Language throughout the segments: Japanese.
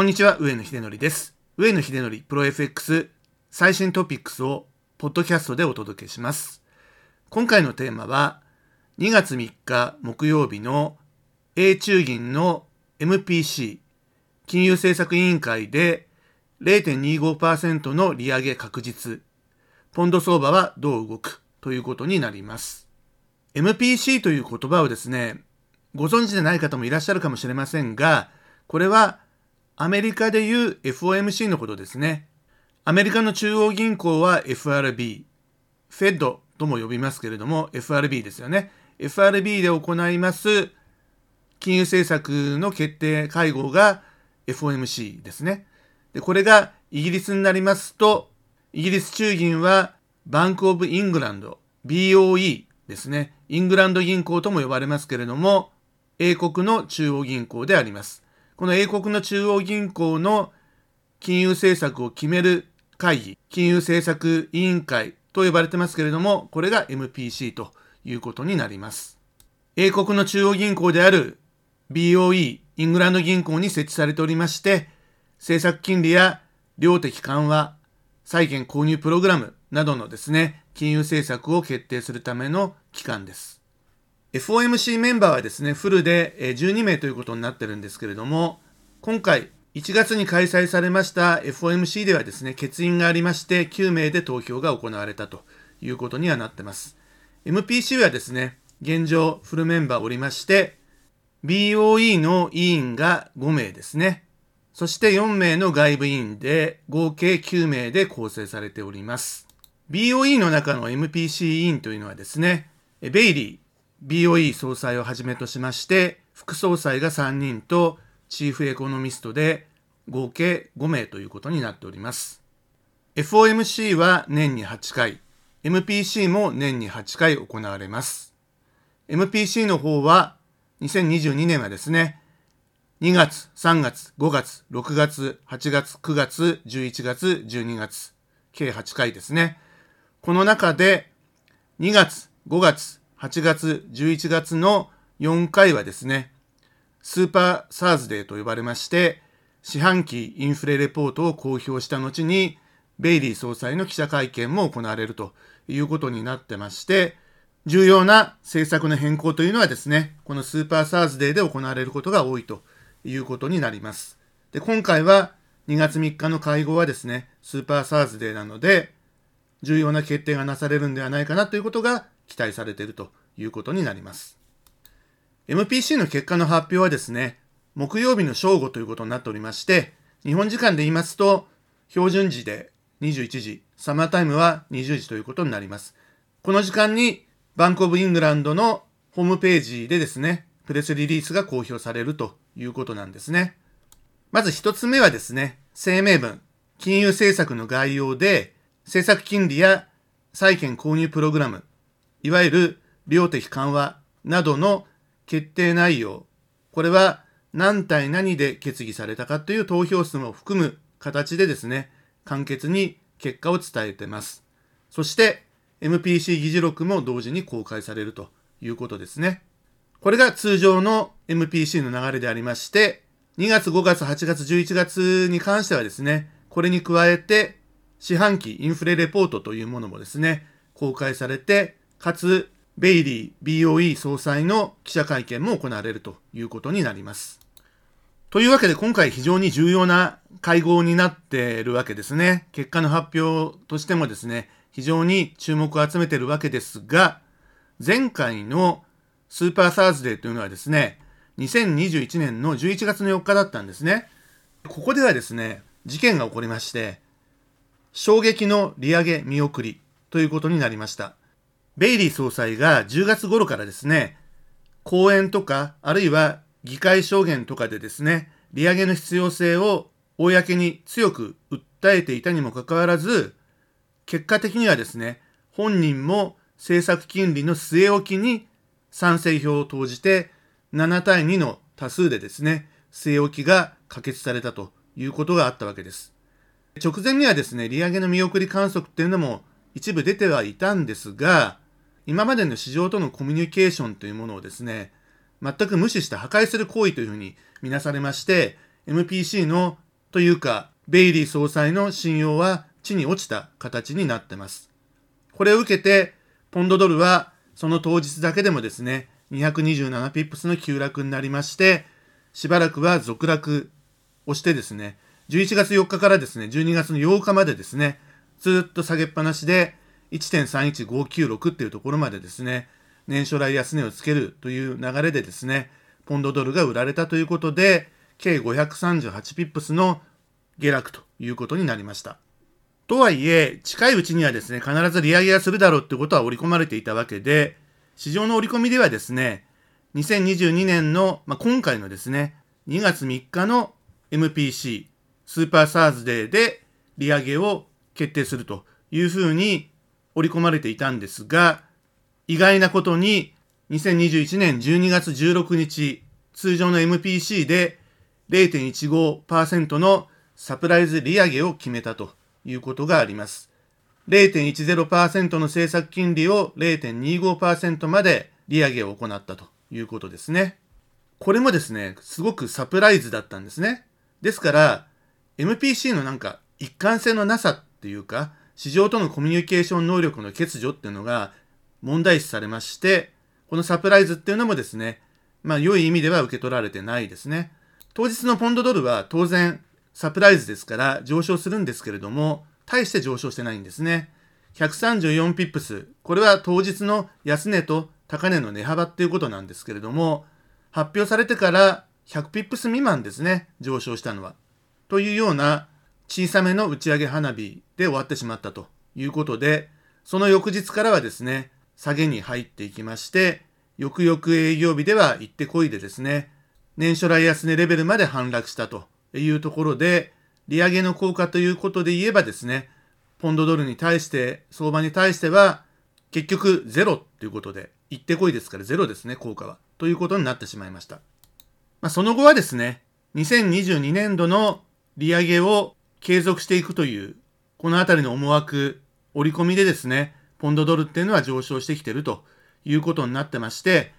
こんにちは、上野秀則です。上野秀則プロ FX 最新トピックスをポッドキャストでお届けします。今回のテーマは、2月3日木曜日の A 中銀の MPC 金融政策委員会で0.25%の利上げ確実。ポンド相場はどう動く？ということになります。MPC という言葉をですね、ご存知でない方もいらっしゃるかもしれませんが、これはアメリカでいう FOMC のことですね。アメリカの中央銀行は FRB、Fed とも呼びますけれども、FRB ですよね。FRB で行います金融政策の決定会合が FOMC ですね。で、これがイギリスになりますと、イギリス中銀はバンクオブイングランド、BOE ですね。イングランド銀行とも呼ばれますけれども、英国の中央銀行であります。この英国の中央銀行の金融政策を決める会議、金融政策委員会と呼ばれてますけれども、これが MPC ということになります。英国の中央銀行である BOE、イングランド銀行に設置されておりまして、政策金利や量的緩和、債券購入プログラムなどのですね、金融政策を決定するための機関です。FOMC メンバーはですね、フルで12名ということになってるんですけれども、今回1月に開催されました FOMC ではですね、欠員がありまして9名で投票が行われたということにはなってます。MPC はですね、現状フルメンバーおりまして、BOE の委員が5名ですね。そして4名の外部委員で合計9名で構成されております。BOE の中の MPC 委員というのはですね、ベイリー、BOE 総裁をはじめとしまして、副総裁が3人とチーフエコノミストで合計5名ということになっております。FOMC は年に8回、MPC も年に8回行われます。MPC の方は2022年はですね、2月、3月、5月、6月、8月、9月、11月、12月、計8回ですね。この中で、2月、5月、8月、11月の4回はですね、スーパーサーズデーと呼ばれまして、四半期インフレレポートを公表した後に、ベイリー総裁の記者会見も行われるということになってまして、重要な政策の変更というのはですね、このスーパーサーズデーで行われることが多いということになります。で、今回は2月3日の会合はですね、スーパーサーズデーなので、重要な決定がなされるんではないかなということが期待されているということになります。MPC の結果の発表はですね、木曜日の正午ということになっておりまして、日本時間で言いますと、標準時で21時、サマータイムは20時ということになります。この時間にバンクオブイングランドのホームページでですね、プレスリリースが公表されるということなんですね。まず一つ目はですね、声明文、金融政策の概要で、政策金利や債券購入プログラム、いわゆる量的緩和などの決定内容、これは何対何で決議されたかという投票数も含む形でですね、簡潔に結果を伝えています。そして、MPC 議事録も同時に公開されるということですね。これが通常の MPC の流れでありまして、2月、5月、8月、11月に関してはですね、これに加えて、四半期インフレレポートというものもですね、公開されて、かつ、ベイリー BOE 総裁の記者会見も行われるということになります。というわけで今回非常に重要な会合になっているわけですね。結果の発表としてもですね、非常に注目を集めているわけですが、前回のスーパーサーズデーというのはですね、2021年の11月の4日だったんですね。ここではですね、事件が起こりまして、衝撃の利上げ見送りということになりました。ベイリー総裁が10月頃からですね、講演とか、あるいは議会証言とかでですね、利上げの必要性を公に強く訴えていたにもかかわらず、結果的にはですね、本人も政策金利の据え置きに賛成票を投じて、7対2の多数でですね、据え置きが可決されたということがあったわけです。直前にはですね、利上げの見送り観測っていうのも一部出てはいたんですが、今までの市場とのコミュニケーションというものをですね、全く無視して破壊する行為というふうに見なされまして、MPC のというか、ベイリー総裁の信用は地に落ちた形になってます。これを受けて、ポンドドルはその当日だけでもですね、227ピップスの急落になりまして、しばらくは続落をしてですね、11月4日からですね、12月の8日までですね、ずっと下げっぱなしで、1.31596っていうところまでですね、年初来安値をつけるという流れでですね、ポンドドルが売られたということで、計538ピップスの下落ということになりました。とはいえ、近いうちにはですね、必ず利上げがするだろうってことは織り込まれていたわけで、市場の織り込みではですね、2022年の、まあ、今回のですね、2月3日の MPC、スーパーサーズデーで利上げを決定するというふうに織り込まれていたんですが、意外なことに2021年12月16日、通常の MPC で0.15%のサプライズ利上げを決めたということがあります。0.10%の政策金利を0.25%まで利上げを行ったということですね。これもですね、すごくサプライズだったんですね。ですから、MPC のなんか一貫性のなさっていうか、市場とのコミュニケーション能力の欠如っていうのが問題視されまして、このサプライズっていうのもですね、まあ良い意味では受け取られてないですね。当日のポンドドルは当然サプライズですから上昇するんですけれども、大して上昇してないんですね。134ピップス。これは当日の安値と高値の値幅っていうことなんですけれども、発表されてから100ピップス未満ですね、上昇したのは。というような小さめの打ち上げ花火で終わってしまったということで、その翌日からはですね、下げに入っていきまして、翌々営業日では行ってこいでですね、年初来安値レベルまで反落したというところで、利上げの効果ということで言えばですね、ポンドドルに対して、相場に対しては、結局ゼロということで、行ってこいですからゼロですね、効果は。ということになってしまいました。まあ、その後はですね、2022年度の利上げを継続していくという、このあたりの思惑、織り込みでですね、ポンドドルっていうのは上昇してきてるということになってまして、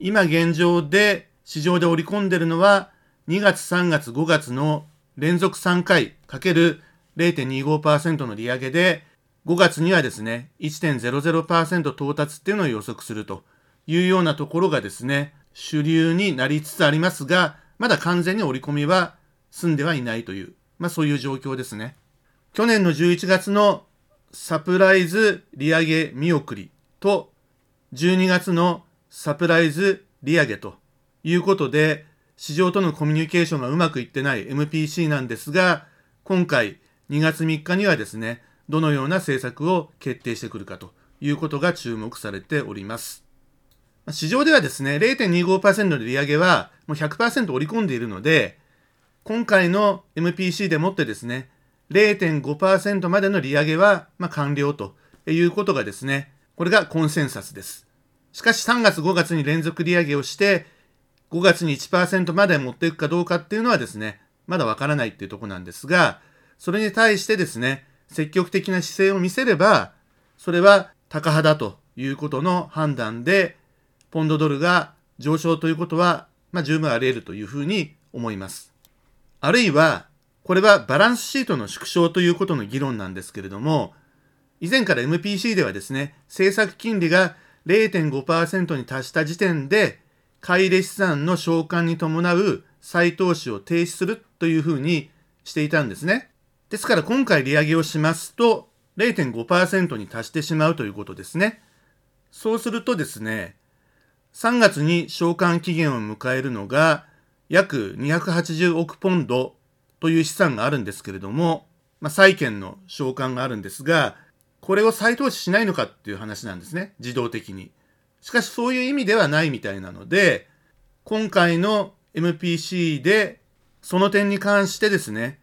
今現状で市場で織り込んでるのは、2月、3月、5月の連続3回かける0.25%の利上げで、5月にはですね、1.00%到達っていうのを予測するというようなところがですね、主流になりつつありますが、まだ完全に織り込みは済んではいないという、まあそういう状況ですね。去年の11月のサプライズ利上げ見送りと、12月のサプライズ利上げということで、市場とのコミュニケーションがうまくいってない MPC なんですが、今回2月3日にはですね、どのような政策を決定してくるかということが注目されております。市場ではですね、0.25%の利上げはもう100%織り込んでいるので、今回の MPC でもってですね、0.5%までの利上げはま完了ということがですね、これがコンセンサスです。しかし3月5月に連続利上げをして、5月に1%まで持っていくかどうかっていうのはですね、まだわからないっていうとこなんですが、それに対してですね、積極的な姿勢を見せれば、それは高派だということの判断で、ポンドドルが上昇ということは、まあ、十分あり得るというふうに思います。あるいは、これはバランスシートの縮小ということの議論なんですけれども、以前から MPC ではですね、政策金利が0.5%に達した時点で、買い入れ資産の償還に伴う再投資を停止するというふうにしていたんですね。ですから今回利上げをしますと0.5%に達してしまうということですね。そうするとですね、3月に償還期限を迎えるのが約280億ポンドという資産があるんですけれども、まあ、債券の償還があるんですが、これを再投資しないのかっていう話なんですね。自動的に。しかしそういう意味ではないみたいなので、今回の MPC でその点に関してですね、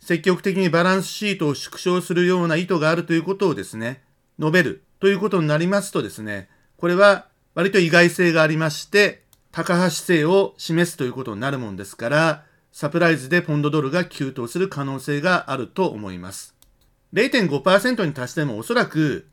積極的にバランスシートを縮小するような意図があるということをですね、述べるということになりますとですね、これは割と意外性がありまして、高派姿勢を示すということになるもんですから、サプライズでポンドドルが急騰する可能性があると思います。0.5%に達してもおそらく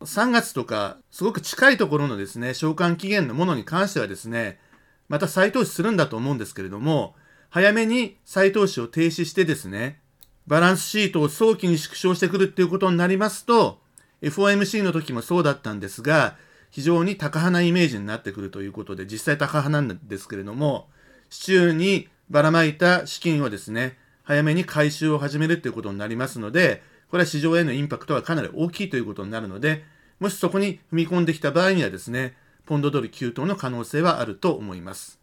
3月とか、すごく近いところのですね、償還期限のものに関してはですね、また再投資するんだと思うんですけれども、早めに再投資を停止してですね、バランスシートを早期に縮小してくるっていうことになりますと、FOMC の時もそうだったんですが、非常に高派なイメージになってくるということで、実際高派なんですけれども、市中にばらまいた資金をですね、早めに回収を始めるっていうことになりますので、これは市場へのインパクトはかなり大きいということになるので、もしそこに踏み込んできた場合にはですね、ポンドドル急騰の可能性はあると思います。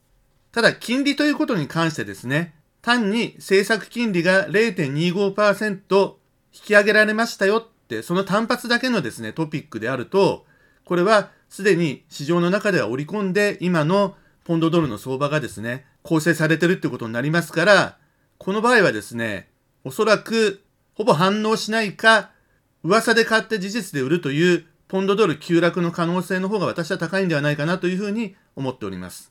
ただ、金利ということに関してですね、単に政策金利が0.25%引き上げられましたよって、その単発だけのですね、トピックであると、これはすでに市場の中では織り込んで、今のポンドドルの相場がですね、構成されてるってことになりますから、この場合はですね、おそらくほぼ反応しないか、噂で買って事実で売るというポンドドル急落の可能性の方が私は高いんではないかなというふうに思っております。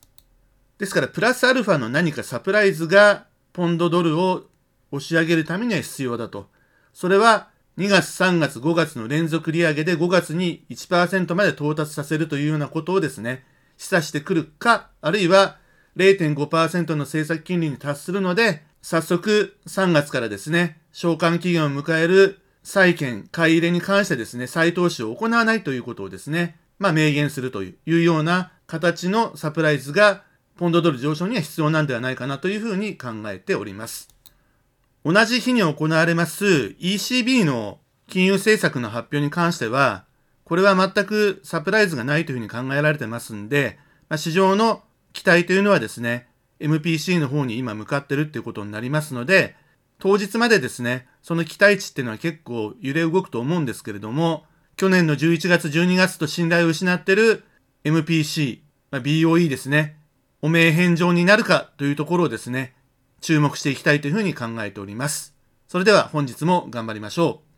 ですから、プラスアルファの何かサプライズがポンドドルを押し上げるためには必要だと。それは2月、3月、5月の連続利上げで5月に1%まで到達させるというようなことをですね、示唆してくるか、あるいは0.5%の政策金利に達するので、早速3月からですね、償還期限を迎える債券買い入れに関してですね、再投資を行わないということをですね、まあ明言するというような形のサプライズがポンドドル上昇には必要なんではないかなというふうに考えております。同じ日に行われます ECB の金融政策の発表に関しては、これは全くサプライズがないというふうに考えられてますんで、まあ、市場の期待というのはですね、MPC の方に今向かってるっていうことになりますので、当日までですね、その期待値っていうのは結構揺れ動くと思うんですけれども、去年の11月、12月と信頼を失ってる MPC、まあ、BOE ですね、汚名返上になるかというところをですね、注目していきたいというふうに考えております。それでは本日も頑張りましょう。